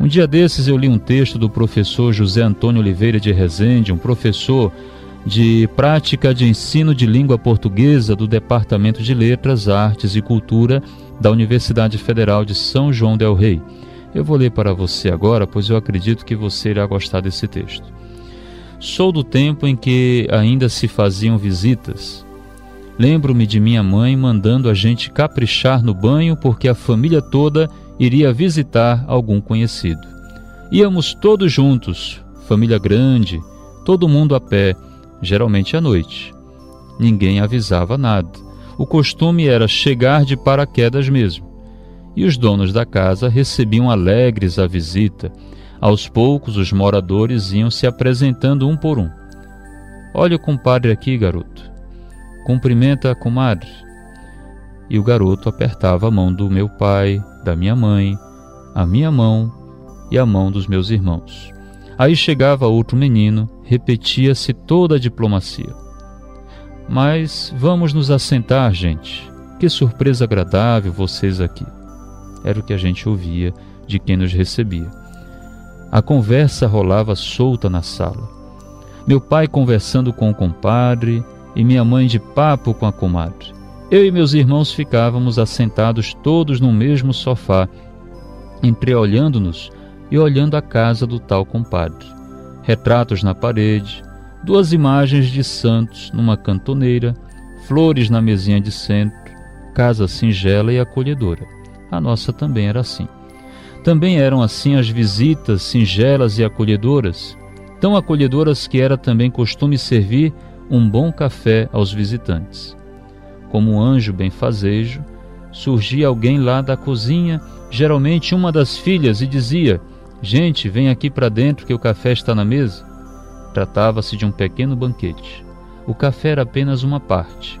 Um dia desses eu li um texto do professor José Antônio Oliveira de Rezende, um professor de prática de ensino de língua portuguesa do Departamento de Letras, Artes e Cultura da Universidade Federal de São João del Rei. Eu vou ler para você agora, pois eu acredito que você irá gostar desse texto. Sou do tempo em que ainda se faziam visitas. Lembro-me de minha mãe mandando a gente caprichar no banho porque a família toda iria visitar algum conhecido. Íamos todos juntos, família grande, todo mundo a pé, geralmente à noite. Ninguém avisava nada. O costume era chegar de paraquedas mesmo. E os donos da casa recebiam alegres a visita. Aos poucos, os moradores iam se apresentando um por um. Olha o compadre aqui, garoto. Cumprimenta a comadre e o garoto apertava a mão do meu pai, da minha mãe, a minha mão e a mão dos meus irmãos. Aí chegava outro menino, repetia-se toda a diplomacia. Mas vamos nos assentar, gente. Que surpresa agradável vocês aqui. Era o que a gente ouvia de quem nos recebia. A conversa rolava solta na sala. Meu pai conversando com o compadre e minha mãe de papo com a comadre. Eu e meus irmãos ficávamos assentados todos no mesmo sofá, entreolhando-nos e olhando a casa do tal compadre. Retratos na parede, duas imagens de santos numa cantoneira, flores na mesinha de centro, casa singela e acolhedora. A nossa também era assim. Também eram assim as visitas singelas e acolhedoras, tão acolhedoras que era também costume servir um bom café aos visitantes como um anjo benfazejo, surgia alguém lá da cozinha, geralmente uma das filhas, e dizia: Gente, vem aqui para dentro que o café está na mesa. Tratava-se de um pequeno banquete. O café era apenas uma parte.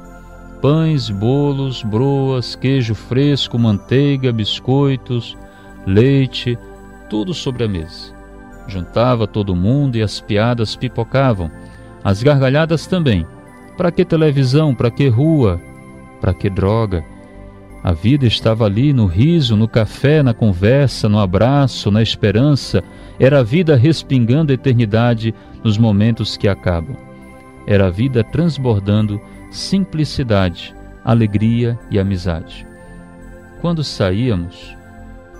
Pães, bolos, broas, queijo fresco, manteiga, biscoitos, leite, tudo sobre a mesa. Juntava todo mundo e as piadas pipocavam, as gargalhadas também. Para que televisão? Para que rua? Para que droga? A vida estava ali no riso, no café, na conversa, no abraço, na esperança. Era a vida respingando a eternidade nos momentos que acabam. Era a vida transbordando simplicidade, alegria e amizade. Quando saíamos,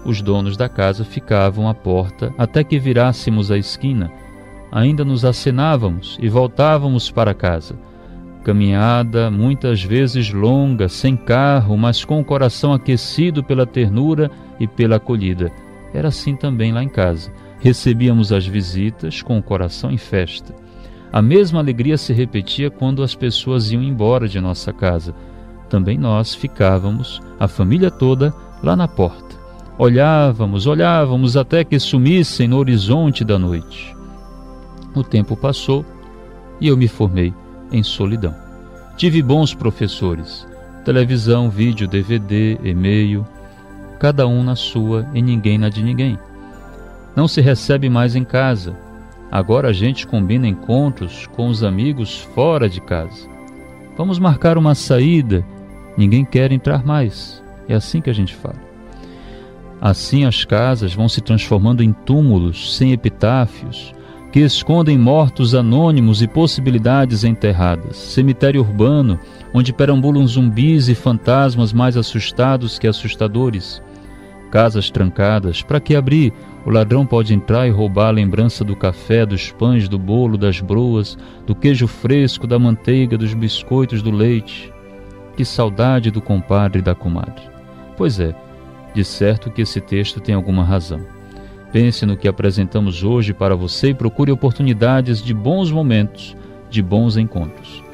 os donos da casa ficavam à porta até que virássemos a esquina. Ainda nos acenávamos e voltávamos para casa Caminhada muitas vezes longa, sem carro, mas com o coração aquecido pela ternura e pela acolhida. Era assim também lá em casa. Recebíamos as visitas com o coração em festa. A mesma alegria se repetia quando as pessoas iam embora de nossa casa. Também nós ficávamos, a família toda, lá na porta. Olhávamos, olhávamos até que sumissem no horizonte da noite. O tempo passou e eu me formei em solidão. Tive bons professores, televisão, vídeo, DVD, e-mail, cada um na sua e ninguém na de ninguém. Não se recebe mais em casa. Agora a gente combina encontros com os amigos fora de casa. Vamos marcar uma saída. Ninguém quer entrar mais. É assim que a gente fala. Assim as casas vão se transformando em túmulos sem epitáfios, que escondem mortos anônimos e possibilidades enterradas. Cemitério urbano, onde perambulam zumbis e fantasmas mais assustados que assustadores. Casas trancadas, para que abrir? O ladrão pode entrar e roubar a lembrança do café, dos pães, do bolo, das broas, do queijo fresco, da manteiga, dos biscoitos, do leite. Que saudade do compadre e da comadre. Pois é, de certo que esse texto tem alguma razão. Pense no que apresentamos hoje para você e procure oportunidades de bons momentos, de bons encontros.